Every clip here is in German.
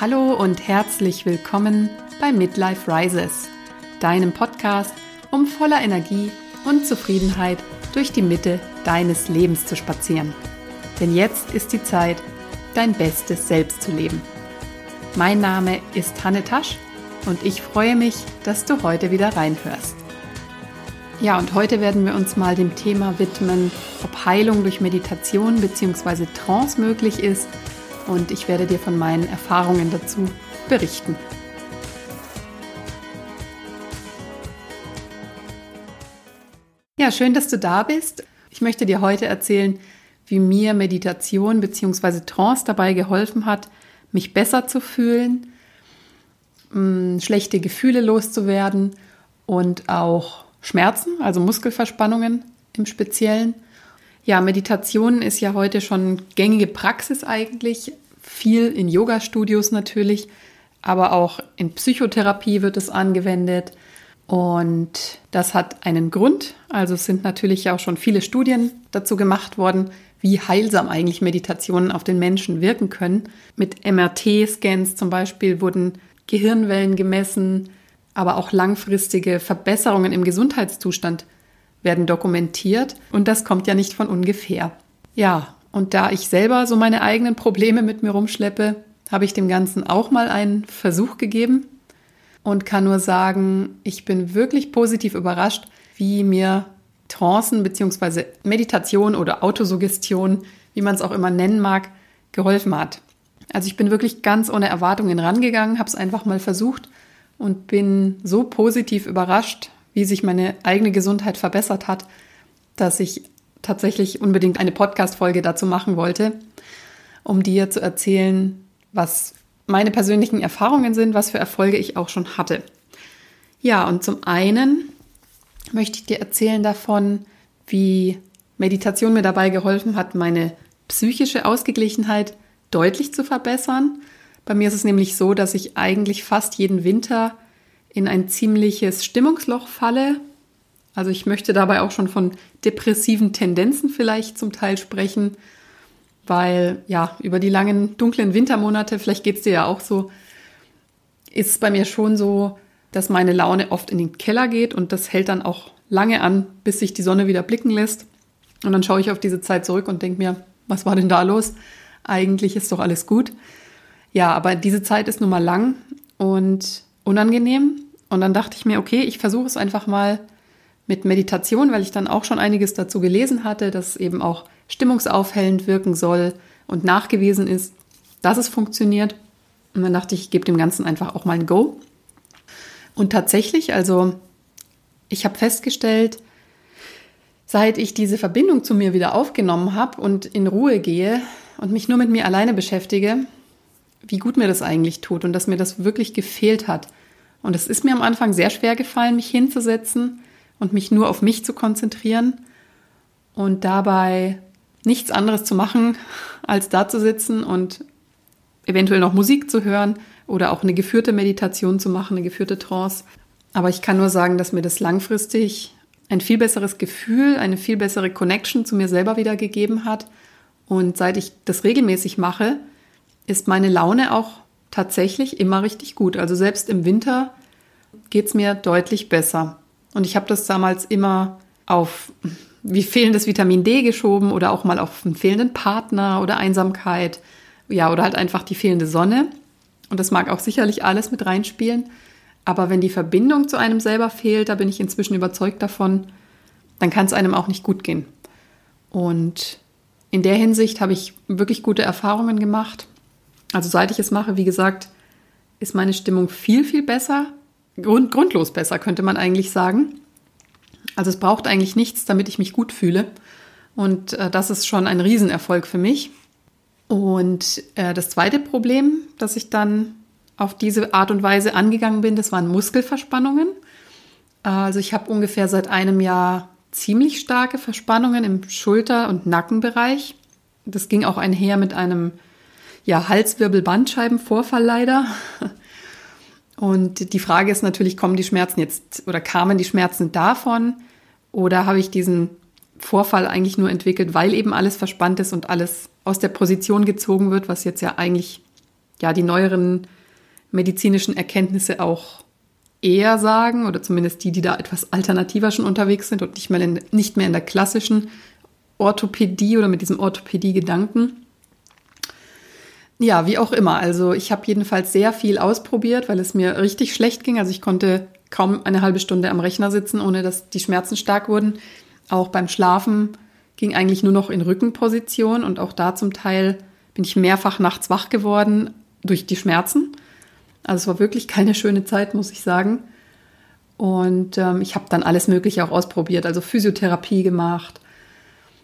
Hallo und herzlich willkommen bei Midlife Rises, deinem Podcast, um voller Energie und Zufriedenheit durch die Mitte deines Lebens zu spazieren. Denn jetzt ist die Zeit, dein bestes Selbst zu leben. Mein Name ist Hanne Tasch und ich freue mich, dass du heute wieder reinhörst. Ja, und heute werden wir uns mal dem Thema widmen, ob Heilung durch Meditation bzw. Trance möglich ist und ich werde dir von meinen Erfahrungen dazu berichten. Ja, schön, dass du da bist. Ich möchte dir heute erzählen, wie mir Meditation bzw. Trance dabei geholfen hat, mich besser zu fühlen, mm, schlechte Gefühle loszuwerden und auch Schmerzen, also Muskelverspannungen im Speziellen ja, Meditation ist ja heute schon gängige Praxis eigentlich. Viel in Yoga-Studios natürlich, aber auch in Psychotherapie wird es angewendet. Und das hat einen Grund. Also es sind natürlich auch schon viele Studien dazu gemacht worden, wie heilsam eigentlich Meditationen auf den Menschen wirken können. Mit MRT-Scans zum Beispiel wurden Gehirnwellen gemessen, aber auch langfristige Verbesserungen im Gesundheitszustand werden dokumentiert und das kommt ja nicht von ungefähr. Ja, und da ich selber so meine eigenen Probleme mit mir rumschleppe, habe ich dem Ganzen auch mal einen Versuch gegeben und kann nur sagen, ich bin wirklich positiv überrascht, wie mir Trancen bzw. Meditation oder Autosuggestion, wie man es auch immer nennen mag, geholfen hat. Also ich bin wirklich ganz ohne Erwartungen rangegangen, habe es einfach mal versucht und bin so positiv überrascht, wie sich meine eigene Gesundheit verbessert hat, dass ich tatsächlich unbedingt eine Podcast-Folge dazu machen wollte, um dir zu erzählen, was meine persönlichen Erfahrungen sind, was für Erfolge ich auch schon hatte. Ja, und zum einen möchte ich dir erzählen davon, wie Meditation mir dabei geholfen hat, meine psychische Ausgeglichenheit deutlich zu verbessern. Bei mir ist es nämlich so, dass ich eigentlich fast jeden Winter in ein ziemliches Stimmungsloch falle. Also ich möchte dabei auch schon von depressiven Tendenzen vielleicht zum Teil sprechen, weil ja, über die langen dunklen Wintermonate, vielleicht geht es dir ja auch so, ist es bei mir schon so, dass meine Laune oft in den Keller geht und das hält dann auch lange an, bis sich die Sonne wieder blicken lässt. Und dann schaue ich auf diese Zeit zurück und denke mir, was war denn da los? Eigentlich ist doch alles gut. Ja, aber diese Zeit ist nun mal lang und unangenehm. Und dann dachte ich mir, okay, ich versuche es einfach mal mit Meditation, weil ich dann auch schon einiges dazu gelesen hatte, dass eben auch stimmungsaufhellend wirken soll und nachgewiesen ist, dass es funktioniert. Und dann dachte ich, ich gebe dem Ganzen einfach auch mal ein Go. Und tatsächlich, also ich habe festgestellt, seit ich diese Verbindung zu mir wieder aufgenommen habe und in Ruhe gehe und mich nur mit mir alleine beschäftige, wie gut mir das eigentlich tut und dass mir das wirklich gefehlt hat. Und es ist mir am Anfang sehr schwer gefallen, mich hinzusetzen und mich nur auf mich zu konzentrieren und dabei nichts anderes zu machen, als da zu sitzen und eventuell noch Musik zu hören oder auch eine geführte Meditation zu machen, eine geführte Trance. Aber ich kann nur sagen, dass mir das langfristig ein viel besseres Gefühl, eine viel bessere Connection zu mir selber wieder gegeben hat. Und seit ich das regelmäßig mache, ist meine Laune auch tatsächlich immer richtig gut. Also selbst im Winter geht es mir deutlich besser. Und ich habe das damals immer auf wie fehlendes Vitamin D geschoben oder auch mal auf einen fehlenden Partner oder Einsamkeit. Ja, oder halt einfach die fehlende Sonne. Und das mag auch sicherlich alles mit reinspielen. Aber wenn die Verbindung zu einem selber fehlt, da bin ich inzwischen überzeugt davon, dann kann es einem auch nicht gut gehen. Und in der Hinsicht habe ich wirklich gute Erfahrungen gemacht. Also seit ich es mache, wie gesagt, ist meine Stimmung viel, viel besser. Grund, grundlos besser, könnte man eigentlich sagen. Also es braucht eigentlich nichts, damit ich mich gut fühle. Und äh, das ist schon ein Riesenerfolg für mich. Und äh, das zweite Problem, das ich dann auf diese Art und Weise angegangen bin, das waren Muskelverspannungen. Also ich habe ungefähr seit einem Jahr ziemlich starke Verspannungen im Schulter- und Nackenbereich. Das ging auch einher mit einem ja, Halswirbel-Bandscheibenvorfall leider. Und die Frage ist natürlich, kommen die Schmerzen jetzt oder kamen die Schmerzen davon oder habe ich diesen Vorfall eigentlich nur entwickelt, weil eben alles verspannt ist und alles aus der Position gezogen wird, was jetzt ja eigentlich ja die neueren medizinischen Erkenntnisse auch eher sagen oder zumindest die, die da etwas alternativer schon unterwegs sind und nicht mehr in, nicht mehr in der klassischen Orthopädie oder mit diesem Orthopädie-Gedanken. Ja, wie auch immer. Also ich habe jedenfalls sehr viel ausprobiert, weil es mir richtig schlecht ging. Also ich konnte kaum eine halbe Stunde am Rechner sitzen, ohne dass die Schmerzen stark wurden. Auch beim Schlafen ging eigentlich nur noch in Rückenposition und auch da zum Teil bin ich mehrfach nachts wach geworden durch die Schmerzen. Also es war wirklich keine schöne Zeit, muss ich sagen. Und ähm, ich habe dann alles Mögliche auch ausprobiert, also Physiotherapie gemacht,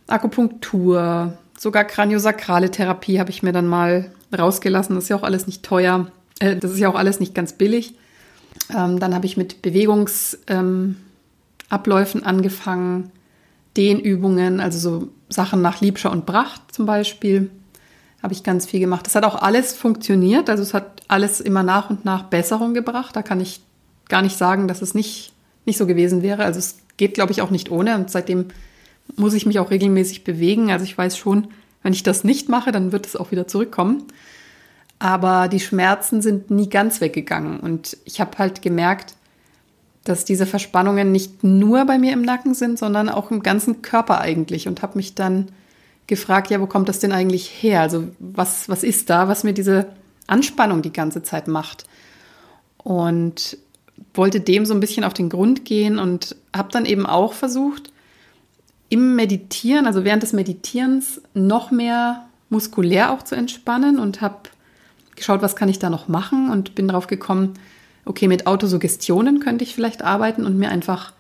Akupunktur, sogar kraniosakrale Therapie habe ich mir dann mal rausgelassen. Das ist ja auch alles nicht teuer. Äh, das ist ja auch alles nicht ganz billig. Ähm, dann habe ich mit Bewegungsabläufen ähm, angefangen, Dehnübungen, also so Sachen nach Liebscher und Bracht zum Beispiel, habe ich ganz viel gemacht. Das hat auch alles funktioniert. Also es hat alles immer nach und nach Besserung gebracht. Da kann ich gar nicht sagen, dass es nicht, nicht so gewesen wäre. Also es geht, glaube ich, auch nicht ohne. Und seitdem muss ich mich auch regelmäßig bewegen. Also ich weiß schon, wenn ich das nicht mache, dann wird es auch wieder zurückkommen. Aber die Schmerzen sind nie ganz weggegangen. Und ich habe halt gemerkt, dass diese Verspannungen nicht nur bei mir im Nacken sind, sondern auch im ganzen Körper eigentlich. Und habe mich dann gefragt, ja, wo kommt das denn eigentlich her? Also was, was ist da, was mir diese Anspannung die ganze Zeit macht? Und wollte dem so ein bisschen auf den Grund gehen und habe dann eben auch versucht, im Meditieren, also während des Meditierens, noch mehr muskulär auch zu entspannen und habe geschaut, was kann ich da noch machen und bin darauf gekommen, okay, mit Autosuggestionen könnte ich vielleicht arbeiten und mir einfach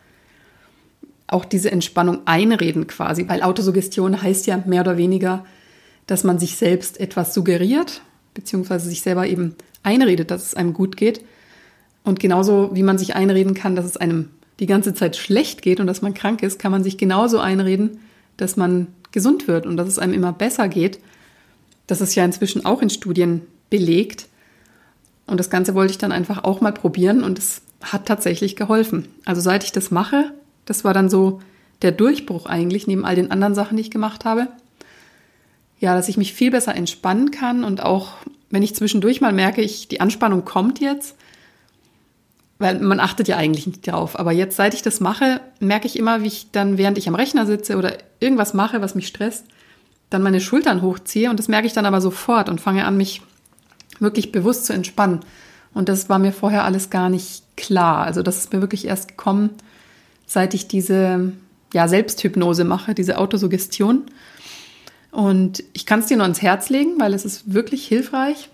auch diese Entspannung einreden quasi, weil Autosuggestion heißt ja mehr oder weniger, dass man sich selbst etwas suggeriert, beziehungsweise sich selber eben einredet, dass es einem gut geht. Und genauso wie man sich einreden kann, dass es einem die ganze Zeit schlecht geht und dass man krank ist, kann man sich genauso einreden, dass man gesund wird und dass es einem immer besser geht. Das ist ja inzwischen auch in Studien belegt. Und das Ganze wollte ich dann einfach auch mal probieren und es hat tatsächlich geholfen. Also seit ich das mache, das war dann so der Durchbruch eigentlich, neben all den anderen Sachen, die ich gemacht habe. Ja, dass ich mich viel besser entspannen kann und auch, wenn ich zwischendurch mal merke, ich, die Anspannung kommt jetzt, weil man achtet ja eigentlich nicht darauf. Aber jetzt, seit ich das mache, merke ich immer, wie ich dann, während ich am Rechner sitze oder irgendwas mache, was mich stresst, dann meine Schultern hochziehe und das merke ich dann aber sofort und fange an, mich wirklich bewusst zu entspannen. Und das war mir vorher alles gar nicht klar. Also das ist mir wirklich erst gekommen, seit ich diese ja, Selbsthypnose mache, diese Autosuggestion. Und ich kann es dir nur ans Herz legen, weil es ist wirklich hilfreich.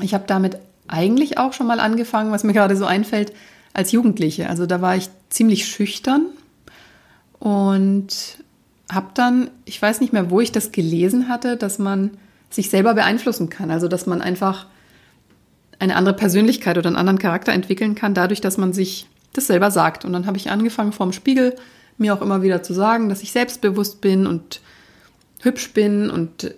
Ich habe damit eigentlich auch schon mal angefangen, was mir gerade so einfällt, als Jugendliche. Also da war ich ziemlich schüchtern und habe dann, ich weiß nicht mehr, wo ich das gelesen hatte, dass man sich selber beeinflussen kann. Also dass man einfach eine andere Persönlichkeit oder einen anderen Charakter entwickeln kann, dadurch, dass man sich das selber sagt. Und dann habe ich angefangen, vorm Spiegel mir auch immer wieder zu sagen, dass ich selbstbewusst bin und hübsch bin und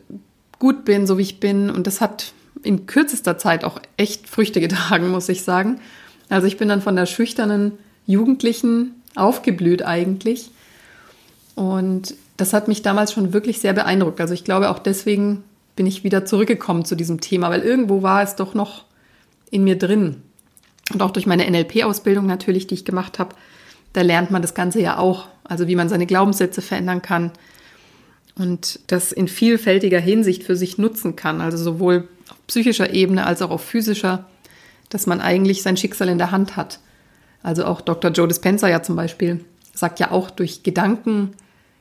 gut bin, so wie ich bin. Und das hat in kürzester Zeit auch echt Früchte getragen, muss ich sagen. Also ich bin dann von der schüchternen Jugendlichen aufgeblüht eigentlich. Und das hat mich damals schon wirklich sehr beeindruckt. Also ich glaube auch deswegen bin ich wieder zurückgekommen zu diesem Thema, weil irgendwo war es doch noch in mir drin. Und auch durch meine NLP-Ausbildung natürlich, die ich gemacht habe, da lernt man das Ganze ja auch. Also wie man seine Glaubenssätze verändern kann und das in vielfältiger Hinsicht für sich nutzen kann. Also sowohl auf psychischer Ebene als auch auf physischer, dass man eigentlich sein Schicksal in der Hand hat. Also auch Dr. Joe Dispenza ja zum Beispiel sagt ja auch, durch Gedanken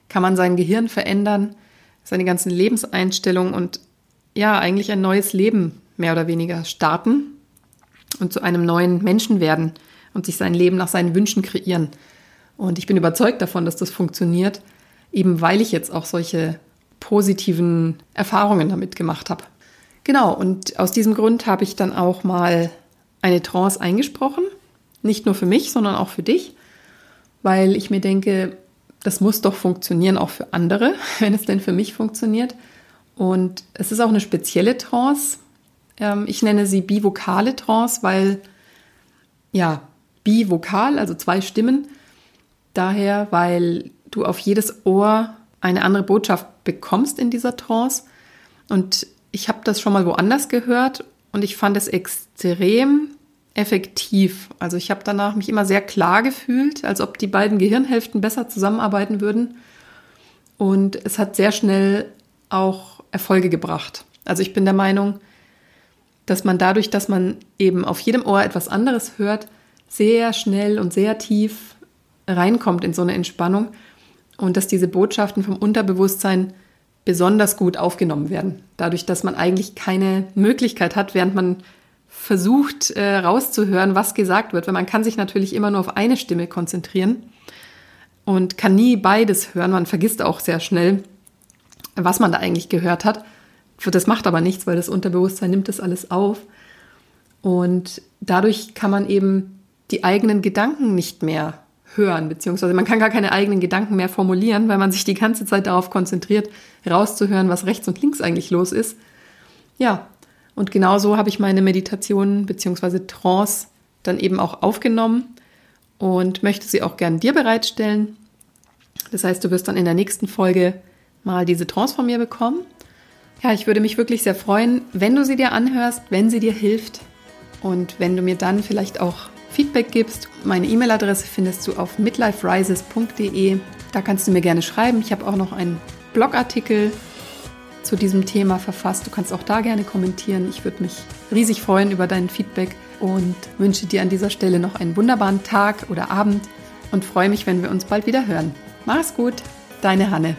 kann man sein Gehirn verändern, seine ganzen Lebenseinstellungen und ja, eigentlich ein neues Leben mehr oder weniger starten und zu einem neuen Menschen werden und sich sein Leben nach seinen Wünschen kreieren. Und ich bin überzeugt davon, dass das funktioniert, eben weil ich jetzt auch solche positiven Erfahrungen damit gemacht habe. Genau, und aus diesem Grund habe ich dann auch mal eine Trance eingesprochen. Nicht nur für mich, sondern auch für dich, weil ich mir denke, das muss doch funktionieren auch für andere, wenn es denn für mich funktioniert. Und es ist auch eine spezielle Trance. Ähm, ich nenne sie bivokale Trance, weil, ja, bivokal, also zwei Stimmen. Daher, weil du auf jedes Ohr eine andere Botschaft bekommst in dieser Trance. Und ich habe das schon mal woanders gehört und ich fand es extrem effektiv. Also ich habe danach mich immer sehr klar gefühlt, als ob die beiden Gehirnhälften besser zusammenarbeiten würden. Und es hat sehr schnell auch Erfolge gebracht. Also ich bin der Meinung, dass man dadurch, dass man eben auf jedem Ohr etwas anderes hört, sehr schnell und sehr tief reinkommt in so eine Entspannung und dass diese Botschaften vom Unterbewusstsein besonders gut aufgenommen werden. Dadurch, dass man eigentlich keine Möglichkeit hat, während man versucht äh, rauszuhören, was gesagt wird, weil man kann sich natürlich immer nur auf eine Stimme konzentrieren und kann nie beides hören. Man vergisst auch sehr schnell, was man da eigentlich gehört hat. Das macht aber nichts, weil das Unterbewusstsein nimmt das alles auf. Und dadurch kann man eben die eigenen Gedanken nicht mehr hören, beziehungsweise man kann gar keine eigenen Gedanken mehr formulieren, weil man sich die ganze Zeit darauf konzentriert, rauszuhören, was rechts und links eigentlich los ist. Ja, und genau so habe ich meine Meditation beziehungsweise Trance dann eben auch aufgenommen und möchte sie auch gern dir bereitstellen. Das heißt, du wirst dann in der nächsten Folge mal diese Trance von mir bekommen. Ja, ich würde mich wirklich sehr freuen, wenn du sie dir anhörst, wenn sie dir hilft und wenn du mir dann vielleicht auch Feedback gibst. Meine E-Mail-Adresse findest du auf midliferises.de. Da kannst du mir gerne schreiben. Ich habe auch noch einen Blogartikel zu diesem Thema verfasst. Du kannst auch da gerne kommentieren. Ich würde mich riesig freuen über dein Feedback und wünsche dir an dieser Stelle noch einen wunderbaren Tag oder Abend und freue mich, wenn wir uns bald wieder hören. Mach's gut, deine Hanne.